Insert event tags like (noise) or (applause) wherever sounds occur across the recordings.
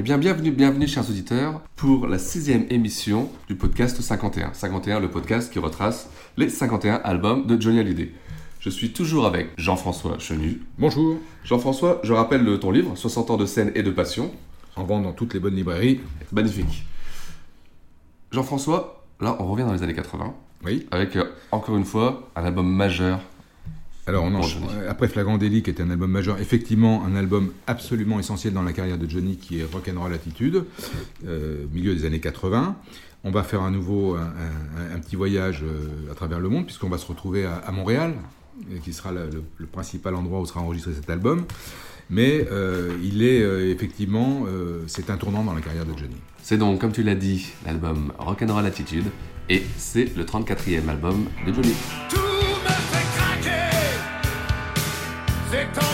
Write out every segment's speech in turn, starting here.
Eh bien, bienvenue, bienvenue, chers auditeurs, pour la sixième émission du podcast 51. 51, le podcast qui retrace les 51 albums de Johnny Hallyday. Je suis toujours avec Jean-François Chenu. Bonjour, Jean-François, je rappelle le- ton livre, 60 ans de scène et de passion. en vente dans toutes les bonnes librairies. Magnifique. Jean-François, là, on revient dans les années 80, Oui. avec, euh, encore une fois, un album majeur. Alors, on après Flagrant Délit, qui est un album majeur, effectivement, un album absolument essentiel dans la carrière de Johnny, qui est Rock'n'Roll Attitude, euh, milieu des années 80. On va faire à nouveau un, un- un petit voyage euh, à travers le monde, puisqu'on va se retrouver à, à Montréal, qui sera le, le- le principal endroit où sera enregistré cet album. Mais euh, il est euh, effectivement, euh, c'est un tournant dans la carrière de Johnny. C'est donc, comme tu l'as dit, l'album Rock'n'Roll Attitude, et c'est le 34e album de Johnny. C'est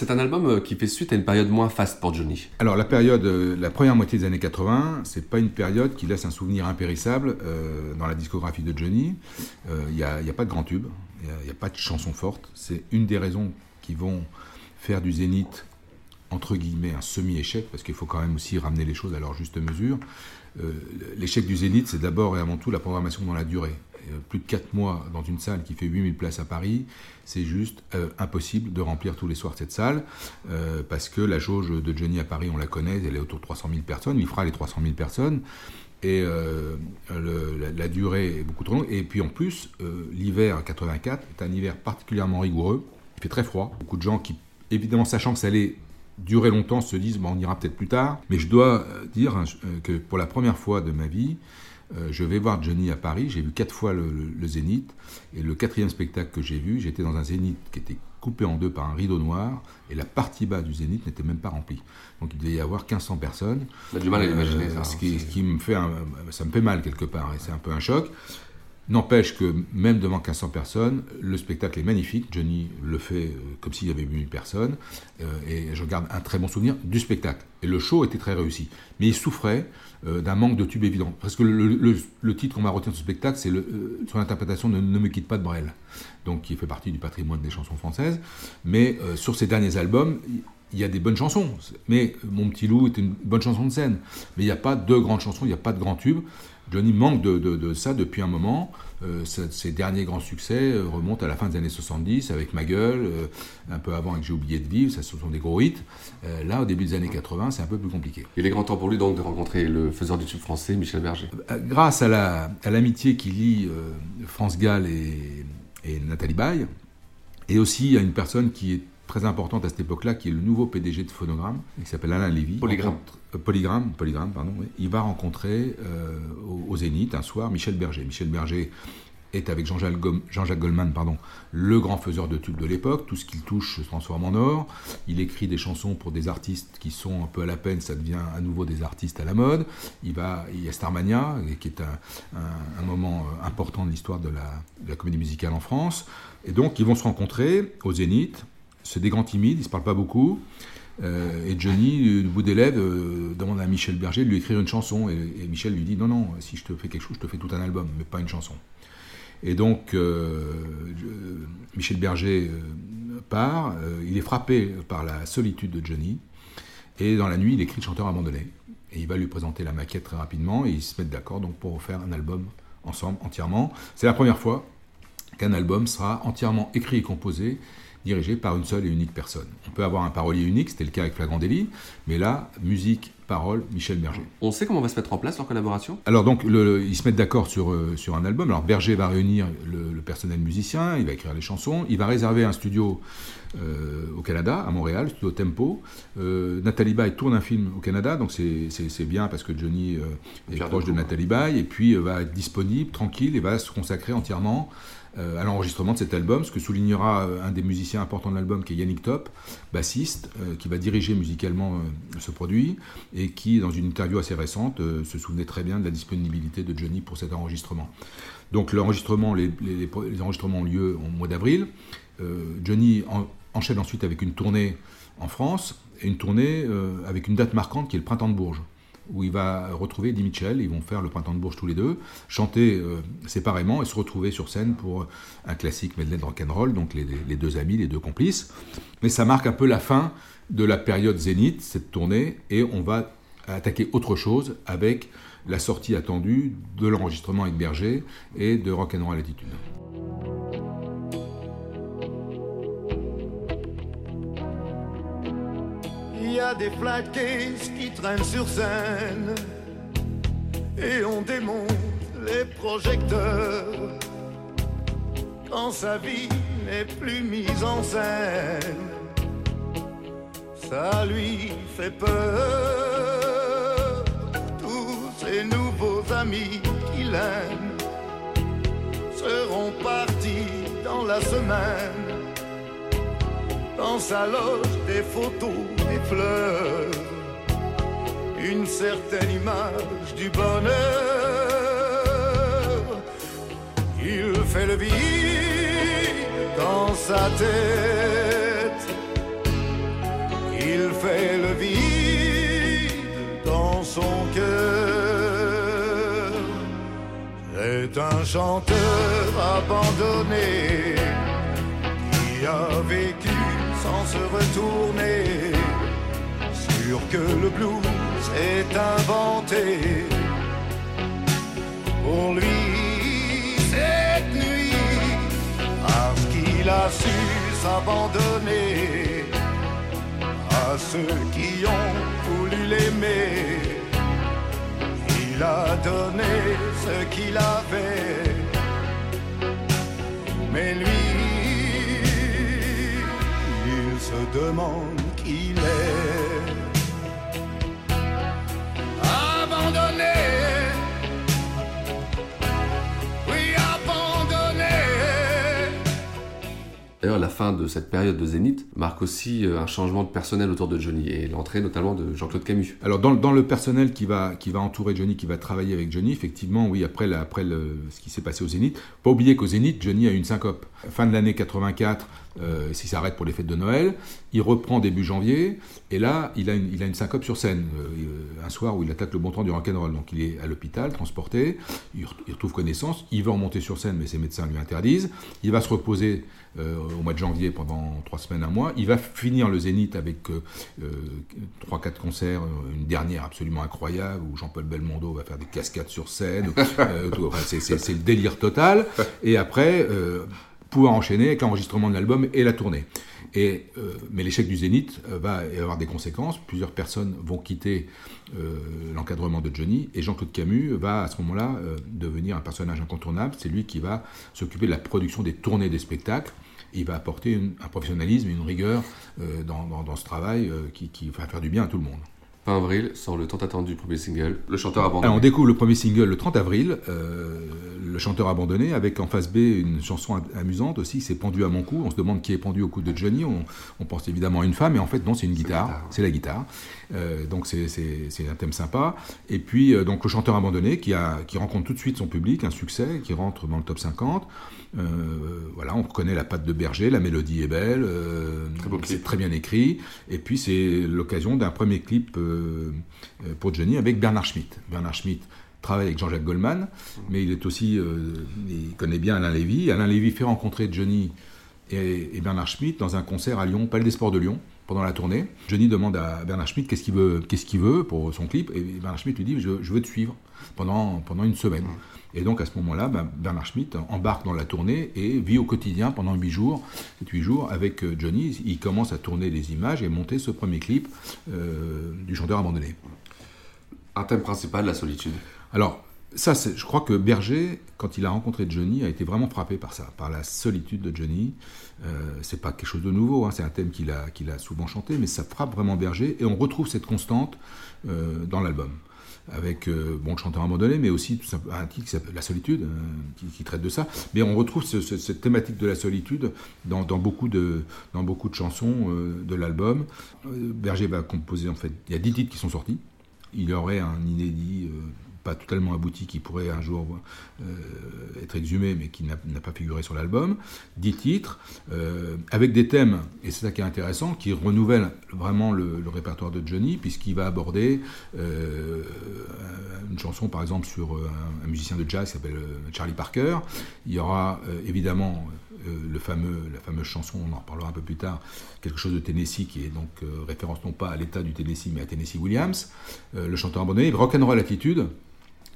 c'est un album euh, qui fait suite à une période moins faste pour Johnny. Alors la période, euh, la première moitié des années 80, c'est pas une période qui laisse un souvenir impérissable euh, dans la discographie de Johnny. Il n'y a, pas de grand tube, il n'y a, pas de chansons fortes. C'est une des raisons qui vont faire du Zénith entre guillemets un semi-échec, parce qu'il faut quand même aussi ramener les choses à leur juste mesure. L'échec du Zénith, c'est d'abord et avant tout la programmation dans la durée. Euh, plus de 4 mois dans une salle qui fait 8000 places à Paris, c'est juste euh, impossible de remplir tous les soirs cette salle, euh, parce que la jauge de Johnny à Paris, on la connaît, elle est autour de 300 000 personnes, il fera les 300 000 personnes, et la, durée est beaucoup trop longue. Et puis en plus, l'hiver à 84 est un hiver particulièrement rigoureux, il fait très froid, beaucoup de gens qui, évidemment sachant que ça allait durer longtemps, se disent bon, on ira peut-être plus tard, mais je dois dire que pour la première fois de ma vie, euh, je vais voir Johnny à Paris. J'ai vu quatre fois le, le- le Zénith. Et le quatrième spectacle que j'ai vu, j'étais dans un Zénith qui était coupé en deux par un rideau noir. Et la partie bas du Zénith n'était même pas remplie. Donc il devait y avoir 1500 personnes. On a du mal à l'imaginer, ça, Ce qui, ce qui me fait un- ça me fait mal quelque part. Et c'est un peu un choc. N'empêche que même devant 1500 personnes, le spectacle est magnifique. Johnny le fait euh, comme s'il y avait 1000 personnes. euh, et je garde un très bon souvenir du spectacle. Et le show était très réussi. Mais il souffrait euh, d'un manque de tube évident. Parce que le, titre qu'on va retenir de ce spectacle, c'est son interprétation de Ne me quitte pas de Brel. Donc qui fait partie du patrimoine des chansons françaises. Mais sur ses derniers albums, il y a des bonnes chansons. Mais Mon petit loup était une bonne chanson de scène. Mais il n'y a pas de grandes chansons, il n'y a pas de grands tubes. Johnny manque de, de- de ça depuis un moment. Euh, ses derniers grands succès euh, remontent à la fin des années 70 avec Ma gueule, euh, un peu avant avec J'ai oublié de vivre, ça ce sont des gros hits. Euh, là, au début des années 80, c'est un peu plus compliqué. Il est grand temps pour lui donc de rencontrer le faiseur du tube français, Michel Berger. Euh, Grâce à la- à l'amitié qui lie France Gall et, et Nathalie Baye, et aussi à une personne qui est très importante à cette époque-là, qui est le nouveau PDG de Phonogramme, qui s'appelle Alain Lévy. Polygram. Rencontre- euh, Polygram, Polygram, pardon. oui. Il va rencontrer euh, au, au Zénith un soir Michel Berger. Michel Berger est avec Jean-Jacques Goldman, pardon, le grand faiseur de tubes de l'époque. Tout ce qu'il touche se transforme en or. Il écrit des chansons pour des artistes qui sont un peu à la peine, ça devient à nouveau des artistes à la mode. Il, va, il y a Starmania, qui est un, un- un moment euh, important de l'histoire de la, de la comédie musicale en France. Et donc, ils vont se rencontrer au Zénith. C'est des grands timides, ils ne se parlent pas beaucoup. Euh, et Johnny, du bout des lèvres, euh, demande à Michel Berger de lui écrire une chanson. Et, Michel lui dit Non, non, si je te fais quelque chose, je te fais tout un album, mais pas une chanson. Et donc, euh, Michel Berger euh, part. euh, il est frappé par la solitude de Johnny. Et dans la nuit, il écrit Chanteur abandonné. Et il va lui présenter la maquette très rapidement. Et ils se mettent d'accord donc pour faire un album ensemble, entièrement. C'est la première fois qu'un album sera entièrement écrit et composé, dirigé par une seule et unique personne. On peut avoir un parolier unique, c'était le cas avec Flagrant Délit, mais là, musique, parole, Michel Berger. On sait comment va se mettre en place leur collaboration? Alors donc, le- ils se mettent d'accord sur, euh, sur un album. Alors Berger va réunir le, le personnel musicien, il va écrire les chansons, il va réserver un studio euh, au Canada, à Montréal, le studio Tempo. Euh, Nathalie Baye tourne un film au Canada, donc c'est- bien parce que Johnny est Pierre proche de. Nathalie Baye, et puis va être disponible, tranquille, et va se consacrer entièrement à l'enregistrement de cet album, ce que soulignera euh, un des musiciens importants de l'album, qui est Yannick Top, bassiste, euh, qui va diriger musicalement euh, ce produit, et qui, dans une interview assez récente, euh, se souvenait très bien de la disponibilité de Johnny pour cet enregistrement. Donc l'enregistrement, les, enregistrements ont lieu au mois d'avril. Euh, Johnny en- enchaîne ensuite avec une tournée en France, et une tournée euh, avec une date marquante qui est le Printemps de Bourges où il va retrouver Eddie Mitchell, ils vont faire le Printemps de Bourges tous les deux, chanter euh, séparément et se retrouver sur scène pour un classique medley rock'n'roll, donc les, les deux amis, les deux complices. Mais ça marque un peu la fin de la période zénith, cette tournée, et on va attaquer autre chose avec la sortie attendue de l'enregistrement avec Berger et de Rock'n'Roll Attitude. Y a des flat qui traînent sur scène et on démonte les projecteurs quand sa vie n'est plus mise en scène. Ça lui fait peur. Tous ses nouveaux amis qu'il aime seront partis dans la semaine dans sa loge des photos, des fleurs, une certaine image du bonheur. Il fait le vide dans sa tête, il fait le vide dans son cœur. C'est un chanteur abandonné qui a vécu se retourner. Sûr que le blues est inventé. Pour lui, cette nuit, parce qu'il a su s'abandonner à ceux qui ont voulu l'aimer. Il a donné ce qu'il avait. Se demande qui il est. Abandonné, oui, abandonné. D'ailleurs, la fin de cette période de Zénith marque aussi euh, un changement de personnel autour de Johnny et l'entrée notamment de Jean-Claude Camus. Alors dans, dans le personnel qui va, qui va entourer Johnny, qui va travailler avec Johnny, effectivement, oui, après, la- après le- ce qui s'est passé au Zénith, pas oublier qu'au Zénith, Johnny a eu une syncope. Fin de l'année 84, euh, s'il s'arrête pour les fêtes de Noël, il reprend début janvier, et là, il a une, il a une syncope sur scène, euh, un soir où il attaque le bon temps du rock'n'roll. Donc il est à l'hôpital, transporté, il, re- il retrouve connaissance, il veut remonter sur scène, mais ses médecins lui interdisent. Il va se reposer euh, au mois de janvier pendant trois semaines, un mois. Il va finir le Zénith avec euh, trois, quatre concerts, une dernière absolument incroyable où Jean-Paul Belmondo va faire des cascades sur scène. (laughs) Enfin, c'est le délire total. Et après, pouvoir enchaîner avec l'enregistrement de l'album et la tournée. Et, euh, mais l'échec du Zénith euh, va avoir des conséquences. Plusieurs personnes vont quitter euh, l'encadrement de Johnny et Jean-Claude Camus va à ce moment-là devenir un personnage incontournable. C'est lui qui va s'occuper de la production des tournées des spectacles il va apporter un professionnalisme et une rigueur dans, dans- ce travail qui va faire du bien à tout le monde. Fin avril sort le tant attendu premier single, Le chanteur abandonné. Alors, on découvre le premier single le 30 avril, euh, Le chanteur abandonné, avec en face B une chanson am- amusante aussi, c'est Pendu à mon cou. On se demande qui est pendu au cou de Johnny. On, on pense évidemment à une femme, mais en fait, non, c'est une guitare. C'est la guitare. Euh, donc, c'est- un thème sympa. Et puis, euh, donc, Le chanteur abandonné, qui, a, qui rencontre tout de suite son public, un succès, qui rentre dans le top 50. Euh, voilà, on reconnaît la patte de Berger, la mélodie est belle, c'est très bien écrit. Et puis c'est l'occasion d'un premier clip euh, pour Johnny avec Bernard Schmitt. Bernard Schmitt travaille avec Jean-Jacques Goldman, mais il euh, connaît bien Alain Lévy. Alain Lévy fait rencontrer Johnny et, Bernard Schmitt dans un concert à Lyon, Palais des Sports de Lyon, pendant la tournée. Johnny demande à Bernard Schmitt qu'est-ce qu'il veut, qu'est-ce pour son clip, et Bernard Schmitt lui dit je, je veux te suivre pendant, pendant une semaine. Et donc à ce moment-là, ben, Bernard Schmitt embarque dans la tournée et vit au quotidien pendant 8 jours, 8 jours avec euh, Johnny. Il commence à tourner les images et monter ce premier clip euh, du chanteur abandonné. Un thème principal, la solitude. Alors, ça, je crois que Berger, quand il a rencontré Johnny, a été vraiment frappé par ça, par la solitude de Johnny. Euh, c'est pas quelque chose de nouveau, hein, c'est un thème qu'il a, qu'il a souvent chanté, mais ça frappe vraiment Berger, et on retrouve cette constante euh, dans l'album. Avec euh, bon, le chanteur abandonné, mais aussi tout simple- un titre qui s'appelle La solitude, euh, qui, traite de ça. Mais on retrouve ce- ce- cette thématique de la solitude dans, beaucoup, de, dans beaucoup de chansons euh, de l'album. Berger va composer, en fait, il y a 10 titres qui sont sortis. Il y aurait un inédit pas totalement abouti qui pourrait un jour euh, être exhumé mais qui n'a pas figuré sur l'album. Dix titres euh, avec des thèmes, et c'est ça qui est intéressant, qui renouvellent vraiment le, répertoire de Johnny puisqu'il va aborder euh, une chanson par exemple sur un, musicien de jazz qui s'appelle Charlie Parker. Il y aura évidemment le fameux, la fameuse chanson, on en reparlera un peu plus tard, quelque chose de Tennessee qui est donc référence non pas à l'état du Tennessee mais à Tennessee Williams, le chanteur abandonné, Rock'n'Roll Attitude.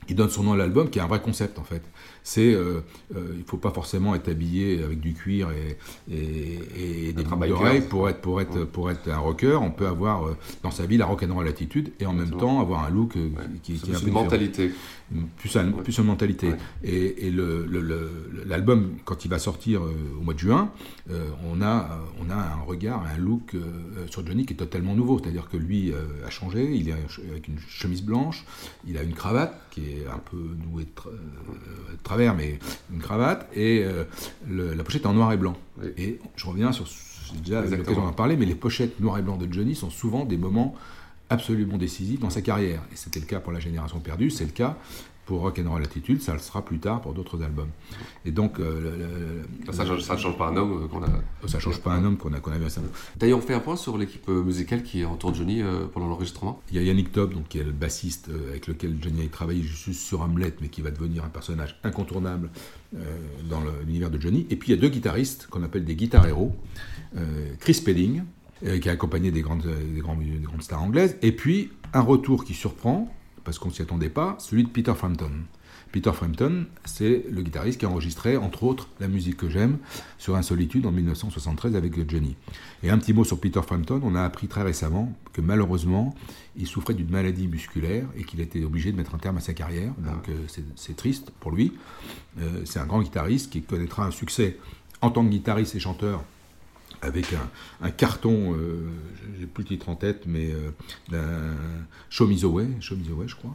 Il donne son nom à l'album qui est un vrai concept en fait. C'est, euh, euh, il faut pas forcément être habillé avec du cuir et, et, et des boucles d'oreilles pour être pour être pour être un rocker. On peut avoir euh, dans sa vie la rock'n'roll attitude et en même temps avoir un look euh, qui, est un plus peu mentalité. Plus, un- plus une mentalité. Et, et le- le- le- l'album, quand il va sortir euh, au mois de juin, on, a, on a un regard, un look sur Johnny qui est totalement nouveau. C'est-à-dire que lui a changé, il est avec une chemise blanche, il a une cravate qui est un peu nouée de, tra- euh, de travers, mais une cravate, et euh, le- la pochette est en noir et blanc. Et je reviens sur, j'ai déjà l'occasion d'en parler, mais les pochettes noir et blanc de Johnny sont souvent des moments absolument décisifs dans sa carrière. Et c'était le cas pour La Génération Perdue, c'est le cas pour Rock'n'Roll Attitude, ça le sera plus tard pour d'autres albums. Et donc, euh, le- Ça, ne change pas un homme euh, qu'on a. Ça change pas un homme qu'on a, qu'on récemment. D'ailleurs, on fait un point sur l'équipe euh, musicale qui entoure Johnny euh, pendant l'enregistrement. Il y a Yannick Top, donc, qui est le bassiste euh, avec lequel Johnny a travaillé juste sur Hamlet, mais qui va devenir un personnage incontournable euh, dans l'univers de Johnny. Et puis il y a deux guitaristes qu'on appelle des guitar héros. Euh, Chris euh, qui a accompagné des grandes, euh, des grandes stars anglaises. Et puis un retour qui surprend, parce qu'on ne s'y attendait pas, celui de Peter Frampton. Peter Frampton, c'est le guitariste qui a enregistré, entre autres, la musique que j'aime sur Insolitude en 1973 avec Johnny. Et un petit mot sur Peter Frampton, on a appris très récemment que malheureusement, il souffrait d'une maladie musculaire et qu'il était obligé de mettre un terme à sa carrière. Donc euh, c'est- c'est triste pour lui. Euh, c'est un grand guitariste qui connaîtra un succès en tant que guitariste et chanteur avec un, carton, euh, j'ai plus le titre en tête, mais euh, Show Me the Way, Show Me the Way, je crois,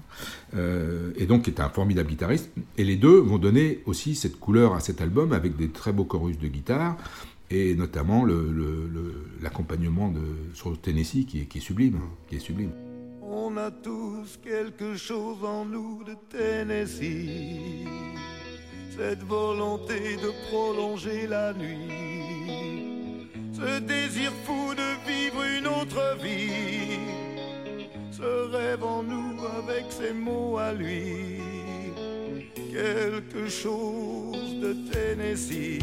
Euh, et donc qui est un formidable guitariste. Et les deux vont donner aussi cette couleur à cet album avec des très beaux chorus de guitare et notamment le- le- le- l'accompagnement de sur le Tennessee qui est sublime, qui est sublime. On a tous quelque chose en nous de Tennessee. Cette volonté de prolonger la nuit. Ce désir fou de vivre une autre vie. Ce rêve en nous avec ses mots à lui. Quelque chose de Tennessee.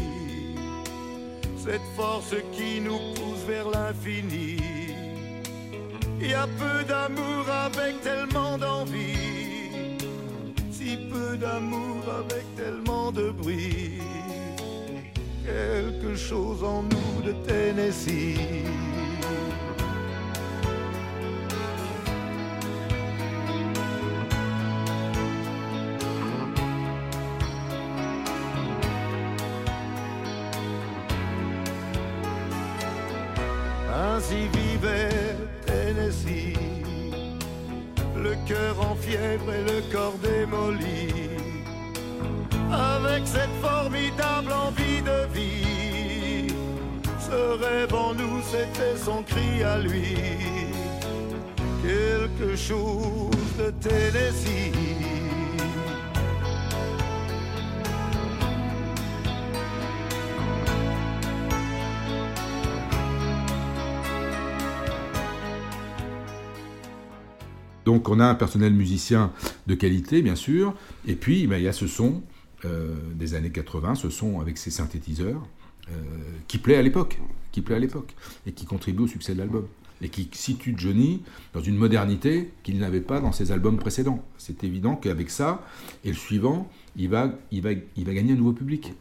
Cette force qui nous pousse vers l'infini. Il y a peu d'amour avec tellement d'envie, si peu d'amour avec tellement de bruit. Quelque chose en nous de Tennessee. Ainsi vivait Tennessee, le cœur en fièvre et le corps démoli, avec cette formidable envie. Ce rêve en nous, c'était son cri à lui, quelque chose de Tennessee. Donc on a un personnel musicien de qualité, bien sûr, et puis ben, il y a ce son euh, des années 80, ce son avec ses synthétiseurs, qui plaît à l'époque, qui plaît à l'époque, et qui contribue au succès de l'album, et qui situe Johnny dans une modernité qu'il n'avait pas dans ses albums précédents. C'est évident qu'avec ça, et le suivant, il va, il, va, il va gagner un nouveau public.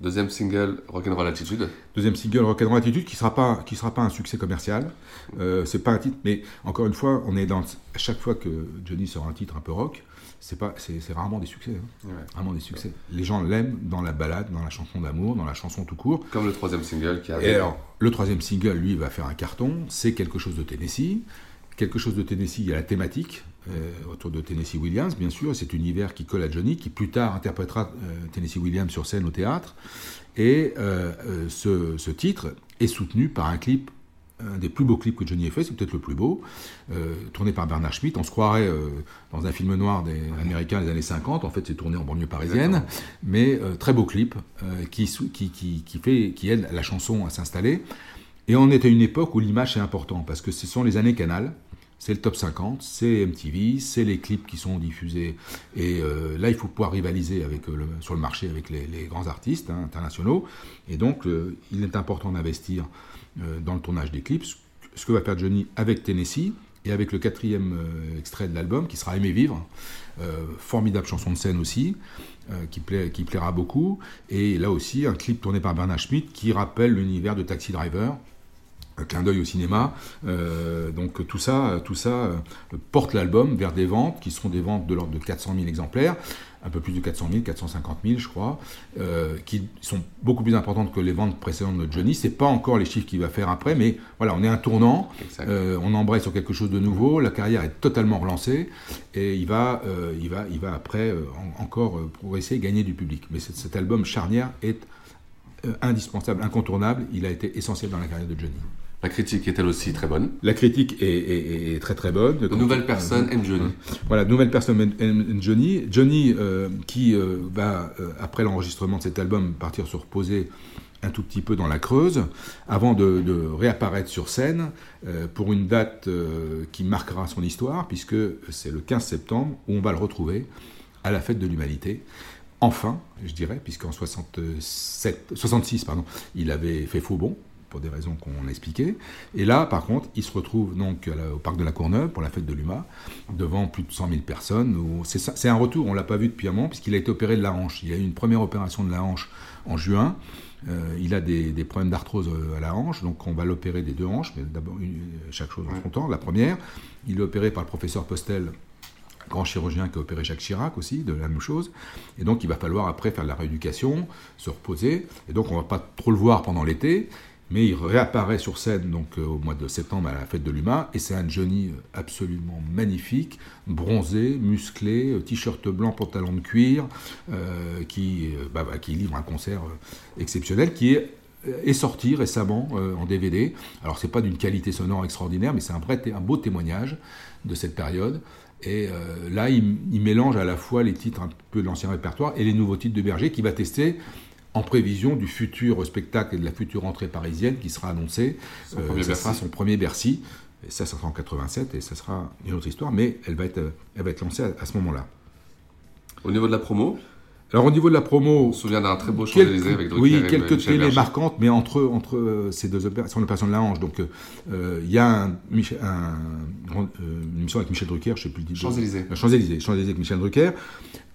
Deuxième single, Rock'n'Roll Attitude. Deuxième single, Rock'n'Roll Attitude, qui sera pas, qui sera pas un succès commercial. Euh, c'est pas un titre, mais encore une fois, on est dans à chaque fois que Johnny sort un titre un peu rock, c'est pas, c'est, rarement des succès. hein. Ouais. Rarement des succès. Les gens l'aiment dans la balade, dans la chanson d'amour, dans la chanson tout court. Comme le troisième single qui Et arrive. alors, le troisième single, lui, va faire un carton. C'est quelque chose de Tennessee. Quelque chose de Tennessee, il y a la thématique euh, autour de Tennessee Williams, bien sûr, cet univers qui colle à Johnny, qui plus tard interprétera euh, Tennessee Williams sur scène au théâtre. Et euh, euh, ce, ce titre est soutenu par un clip, un des plus beaux clips que Johnny ait fait, c'est peut-être le plus beau, euh, tourné par Bernard Schmitt. On se croirait euh, dans un film noir des américains des années 50, en fait c'est tourné en banlieue parisienne, mais euh, très beau clip qui, qui, qui, qui, fait, qui aide la chanson à s'installer. Et on est à une époque où l'image est importante, parce que ce sont les années Canal, c'est le top 50, c'est MTV, c'est les clips qui sont diffusés. Et là, il faut pouvoir rivaliser avec, le- sur le marché avec les, les grands artistes hein, internationaux. Et donc, il est important d'investir dans le tournage des clips, ce- que va faire Johnny avec Tennessee et avec le quatrième euh, extrait de l'album qui sera Aimer vivre. Euh, formidable chanson de scène aussi, euh, qui, qui plaira beaucoup. Et là aussi, un clip tourné par Bernard Schmitt qui rappelle l'univers de Taxi Driver un clin d'œil au cinéma. Euh, donc tout ça, tout ça euh, porte l'album vers des ventes qui seront des ventes de l'ordre de 400 000 exemplaires, un peu plus de 400 000, 450 000 je crois, euh, qui sont beaucoup plus importantes que les ventes précédentes de Johnny. C'est pas encore les chiffres qu'il va faire après, mais voilà, on est un tournant, on embraye sur quelque chose de nouveau, la carrière est totalement relancée et il va, il va, il va après en- encore progresser et gagner du public. Mais cet- album charnière est indispensable, incontournable. Il a été essentiel dans la carrière de Johnny. La critique est elle aussi très bonne. La critique est, est- est très très bonne. De nouvelles personnes aiment Johnny. Voilà, de nouvelles personnes aiment- aiment Johnny. Johnny euh, qui euh, va, euh, après l'enregistrement de cet album, partir se reposer un tout petit peu dans la Creuse, avant de, de réapparaître sur scène euh, pour une date euh, qui marquera son histoire, puisque c'est le 15 septembre où on va le retrouver à la fête de l'humanité. Enfin, je dirais, puisqu'en 67, 66, pardon, il avait fait faux bon, pour des raisons qu'on a expliquées. Et là, par contre, il se retrouve donc au parc de la Courneuve pour la fête de l'UMA, devant plus de 100 000 personnes. C'est un retour, on ne l'a pas vu depuis un moment, puisqu'il a été opéré de la hanche. Il a eu une première opération de la hanche en juin. Euh, il a des, des problèmes d'arthrose euh, à la hanche, donc on va l'opérer des deux hanches, mais d'abord chaque chose en son temps. La première, il est opéré par le professeur Postel, grand chirurgien qui a opéré Jacques Chirac aussi, de la même chose. Et donc il va falloir après faire de la rééducation, se reposer. Et donc on va pas trop le voir pendant l'été, mais il réapparaît sur scène donc euh, au mois de septembre à la fête de l'UMA. Et c'est un Johnny euh, absolument magnifique, bronzé, musclé, euh, t-shirt blanc, pantalon de cuir, qui, bah, bah, qui livre un concert exceptionnel qui est sorti récemment en DVD. Alors c'est pas d'une qualité sonore extraordinaire, mais c'est un, beau témoignage de cette période. Et là, il, il mélange à la fois les titres un peu de l'ancien répertoire et les nouveaux titres de Berger qu'il va tester en prévision du futur spectacle et de la future entrée parisienne qui sera annoncée. Son premier ça sera son premier Bercy. Et ça, ça sera en 87 et ça sera une autre histoire, mais elle va être, euh, elle va être lancée à, à ce moment-là. Au niveau de la promo, Alors au niveau de la promo, on se souvient d'un très beau Quelques- Champs-Élysées avec Drucker Oui, quelques télés marquantes, mais entre, entre euh, ces deux opérations, l'opération de la hanche. Donc, euh, il y a un, Michel- un- euh, une émission avec Michel Drucker, je ne sais plus le titre. Champs-Élysées. Euh, Champs-Élysées, Champs-Élysées avec Michel Drucker,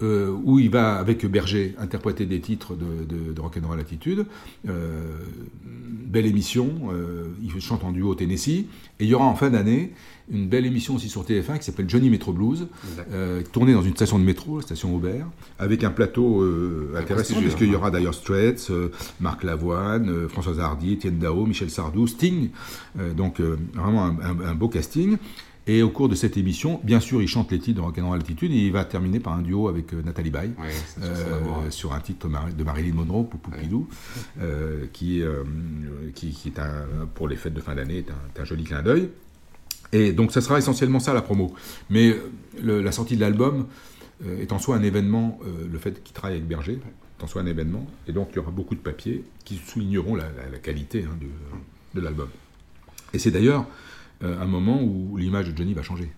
euh, où il va, avec Berger, interpréter des titres de, de, de Rock'n'Roll Attitude. Euh, belle émission. euh, il chante en duo au Tennessee. Et il y aura en fin d'année une belle émission aussi sur TF1 qui s'appelle Johnny Metro Blues, euh, tournée dans une station de métro, la station Aubert, avec un plateau euh, intéressant, puisqu'il y aura d'ailleurs Straits, euh, Marc Lavoine, euh, Françoise Hardy, Étienne Dao, Michel Sardou, Sting. Donc vraiment un, un- un beau casting. Et au cours de cette émission, bien sûr, il chante les titres de Rock'n'Roll Altitude et il va terminer par un duo avec euh, Nathalie Baye. Ouais, Euh, sur un titre de Marilyn Monroe, Poupou Pilou, euh, qui, qui, qui est un, pour les fêtes de fin d'année est un, un joli clin d'œil. Et donc, ça sera essentiellement ça la promo. Mais euh, le- la sortie de l'album euh, est en soi un événement, euh, le fait qu'il travaille avec Berger est en soi un événement, et donc il y aura beaucoup de papiers qui souligneront la, la- la qualité hein, de, de l'album. Et c'est d'ailleurs un moment où l'image de Johnny va changer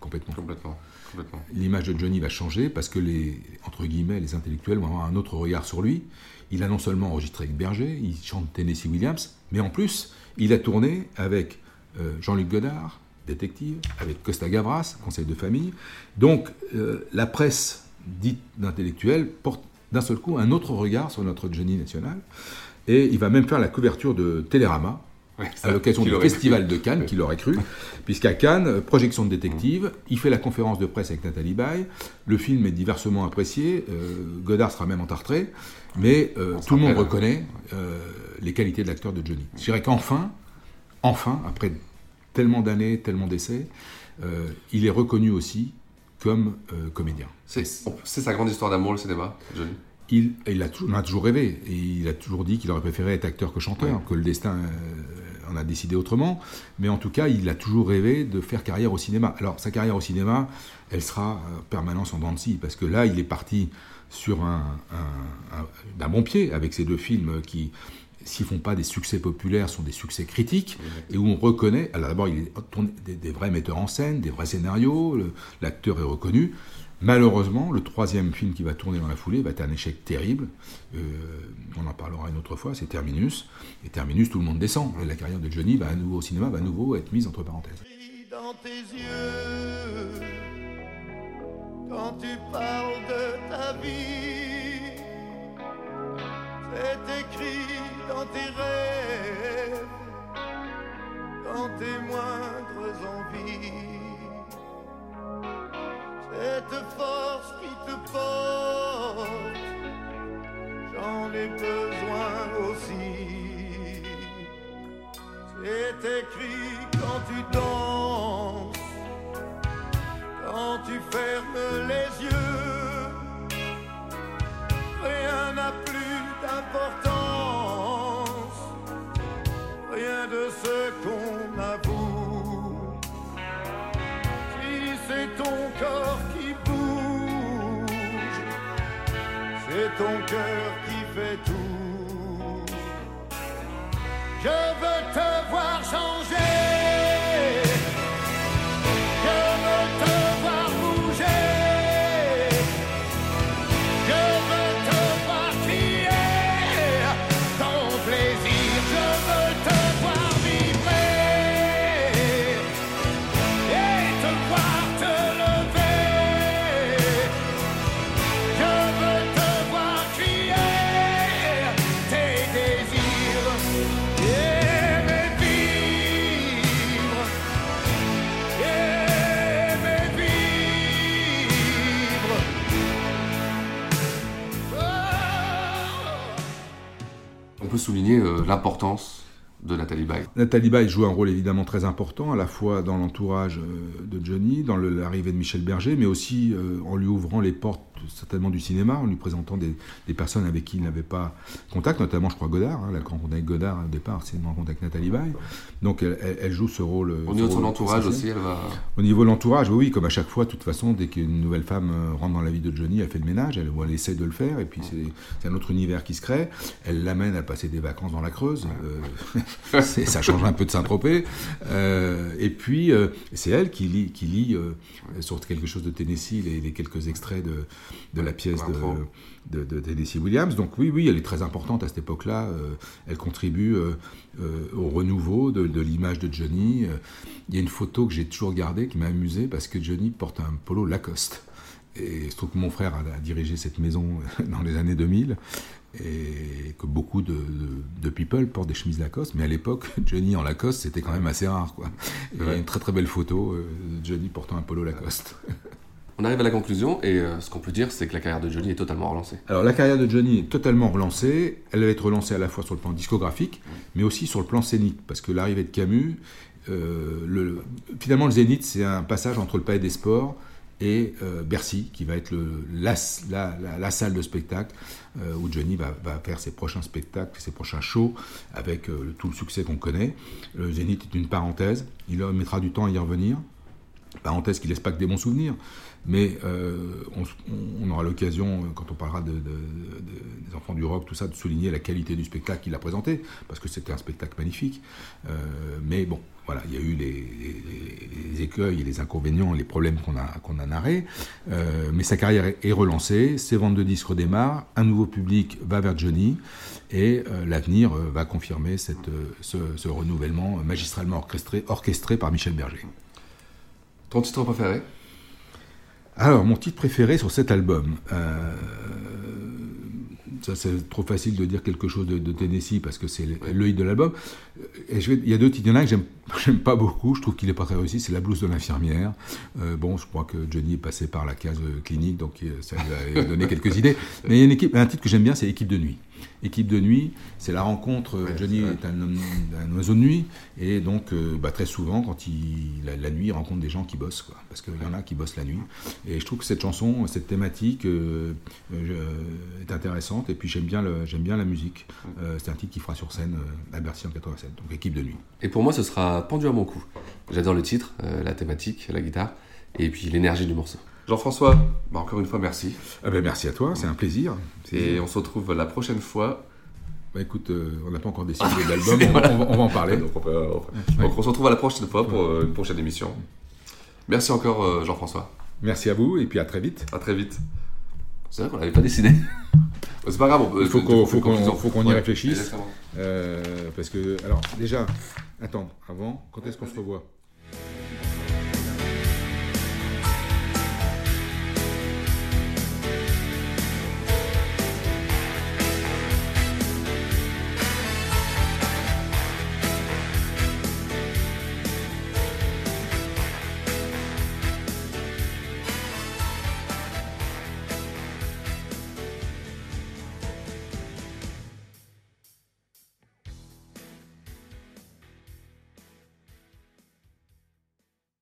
complètement. Complètement. Complètement. L'image de Johnny va changer parce que les entre guillemets les intellectuels vont avoir un autre regard sur lui. Il a non seulement enregistré avec Berger, il chante Tennessee Williams, mais en plus il a tourné avec euh, Jean-Luc Godard, détective, avec Costa Gavras, conseil de famille. Donc euh, la presse dite d'intellectuels porte d'un seul coup un autre regard sur notre Johnny national. Et il va même faire la couverture de Télérama, Ouais, ça, à l'occasion du festival cru. de Cannes, qui l'aurait cru, puisqu'à Cannes, projection de détective, il fait la conférence de presse avec Nathalie Baye, le film est diversement apprécié, euh, Godard sera même entartré, mais euh, tout le monde reconnaît euh, les qualités de l'acteur de Johnny. Je dirais qu'enfin, enfin, après tellement d'années, tellement d'essais, euh, il est reconnu aussi comme euh, comédien. C'est sa grande histoire d'amour, le cinéma, Johnny? Il, il a, toujours rêvé, et il a toujours dit qu'il aurait préféré être acteur que chanteur, Ouais. que le destin euh, en a décidé autrement, mais en tout cas, il a toujours rêvé de faire carrière au cinéma. Alors, sa carrière au cinéma, elle sera permanence en dents de parce que là, il est parti sur un, un- bon pied avec ces deux films qui, s'ils font pas des succès populaires, sont des succès critiques, et où on reconnaît, alors d'abord, il est tourné des, des vrais metteurs en scène, des vrais scénarios, l'acteur est reconnu. Malheureusement, le troisième film qui va tourner dans la foulée va être un échec terrible. Euh, on en parlera une autre fois, c'est Terminus. Et Terminus, tout le monde descend. Et la carrière de Johnny va à nouveau au cinéma, va à nouveau être mise entre parenthèses. dans tes yeux quand tu parles de ta vie. C'est écrit dans tes rêves, dans tes moindres envies. Cette force qui te porte, j'en ai besoin aussi. C'est écrit quand tu danses, quand tu fermes les yeux. Rien de ce qu'on avoue. Si c'est ton corps qui bouge, c'est ton cœur qui fait tout. Je veux te voir changer. Souligner euh, l'importance de Nathalie Baye. Nathalie Baye joue un rôle évidemment très important, à la fois dans l'entourage euh, de Johnny, dans l'arrivée de Michel Berger, mais aussi euh, en lui ouvrant les portes certainement du cinéma, en lui présentant des, des personnes avec qui il n'avait pas contact, notamment je crois Godard, hein, la rencontre avec Godard au départ, c'est une rencontre avec Nathalie Baye. Donc elle, elle- elle joue ce rôle. Au niveau de son entourage aussi, elle va. Au niveau de l'entourage, oui, comme à chaque fois, de toute façon, dès qu'une nouvelle femme euh, rentre dans la vie de Johnny, elle fait le ménage, elle, elle essaie de le faire, et puis c'est- un autre univers qui se crée. Elle l'amène à passer des vacances dans la Creuse, euh, (laughs) ça change un peu de Saint-Tropez. Euh, et puis, euh, c'est elle qui lit, qui lit sur quelque chose de Tennessee les, les quelques extraits de, de la pièce de, de, Williams. Donc oui, oui, elle est très importante à cette époque-là. Euh, elle contribue euh, euh, au renouveau de, l'image de Johnny. Il y a une photo que j'ai toujours gardée qui m'a amusé parce que Johnny porte un polo Lacoste. et il se trouve que mon frère a, dirigé cette maison dans les années 2000 et que beaucoup de, de- de people portent des chemises Lacoste. Mais à l'époque, (laughs) Johnny en Lacoste, c'était quand même assez rare. Quoi. Il y a une très très belle photo de Johnny portant un polo Lacoste. (laughs) On arrive à la conclusion et euh, ce qu'on peut dire, c'est que la carrière de Johnny est totalement relancée. Alors la carrière de Johnny est totalement relancée. Elle va être relancée à la fois sur le plan discographique, mais aussi sur le plan scénique, parce que l'arrivée de Camus, euh, le- finalement le Zénith, c'est un passage entre le Palais des Sports et euh, Bercy, qui va être la, salle de spectacle où Johnny va, faire ses prochains spectacles, ses prochains shows, avec tout le succès qu'on connaît. Le Zénith est une parenthèse. Il mettra du temps à y revenir. Parenthèse qui laisse pas que des bons souvenirs. Mais euh, on, aura l'occasion, euh, quand on parlera de, de- de- des enfants du rock, tout ça, de souligner la qualité du spectacle qu'il a présenté, parce que c'était un spectacle magnifique. Euh, mais bon, voilà, il y a eu les, écueils et les inconvénients, les problèmes qu'on a, qu'on a narrés. Mais sa carrière est, relancée, ses ventes de disques redémarrent, un nouveau public va vers Johnny, et l'avenir va confirmer ce renouvellement magistralement orchestré, orchestré par Michel Berger. Ton titre préféré? Alors, mon titre préféré sur cet album, euh, ça c'est trop facile de dire quelque chose de, Tennessee parce que c'est l'œil de l'album. Il y a deux titres, il y en a un (laughs) que j'aime pas beaucoup, je trouve qu'il est pas très réussi, c'est La blouse de l'infirmière. Euh, bon, je crois que Johnny est passé par la case euh, clinique, donc ça lui a donné quelques (laughs) idées. Mais il y a une équipe, un titre que j'aime bien, c'est Équipe de nuit. Équipe de nuit, c'est la rencontre. euh, Johnny est un, oiseau de nuit, et donc euh, bah, très souvent, quand il, la, la nuit, il rencontre des gens qui bossent, quoi, parce qu'il y en a qui bossent la nuit. Et je trouve que cette chanson, cette thématique euh, est intéressante, et puis j'aime bien, le- bien la musique. C'est un titre qui fera sur scène à Bercy en 87, donc Équipe de nuit. Et pour moi, ce sera pendu à mon cou. J'adore le titre, la thématique, la guitare, et puis l'énergie du morceau. Jean-François, bah, encore une fois, merci. Ah ben, merci à toi, c'est un plaisir. Et on se retrouve la prochaine fois. Bah écoute, euh, on n'a pas encore (laughs) décidé de l'album, on, voilà. on va- on va en parler. Donc on, peut- on- donc on se retrouve à la prochaine fois pour euh, une prochaine émission. Merci encore, euh, Jean-François. Merci à vous, et puis à très vite. À très vite. C'est vrai qu'on n'avait pas décidé. (laughs) C'est pas grave, on Il faut qu'on y Ouais, réfléchisse. Euh, parce que, alors, déjà, attends, avant, quand est-ce qu'on se revoit?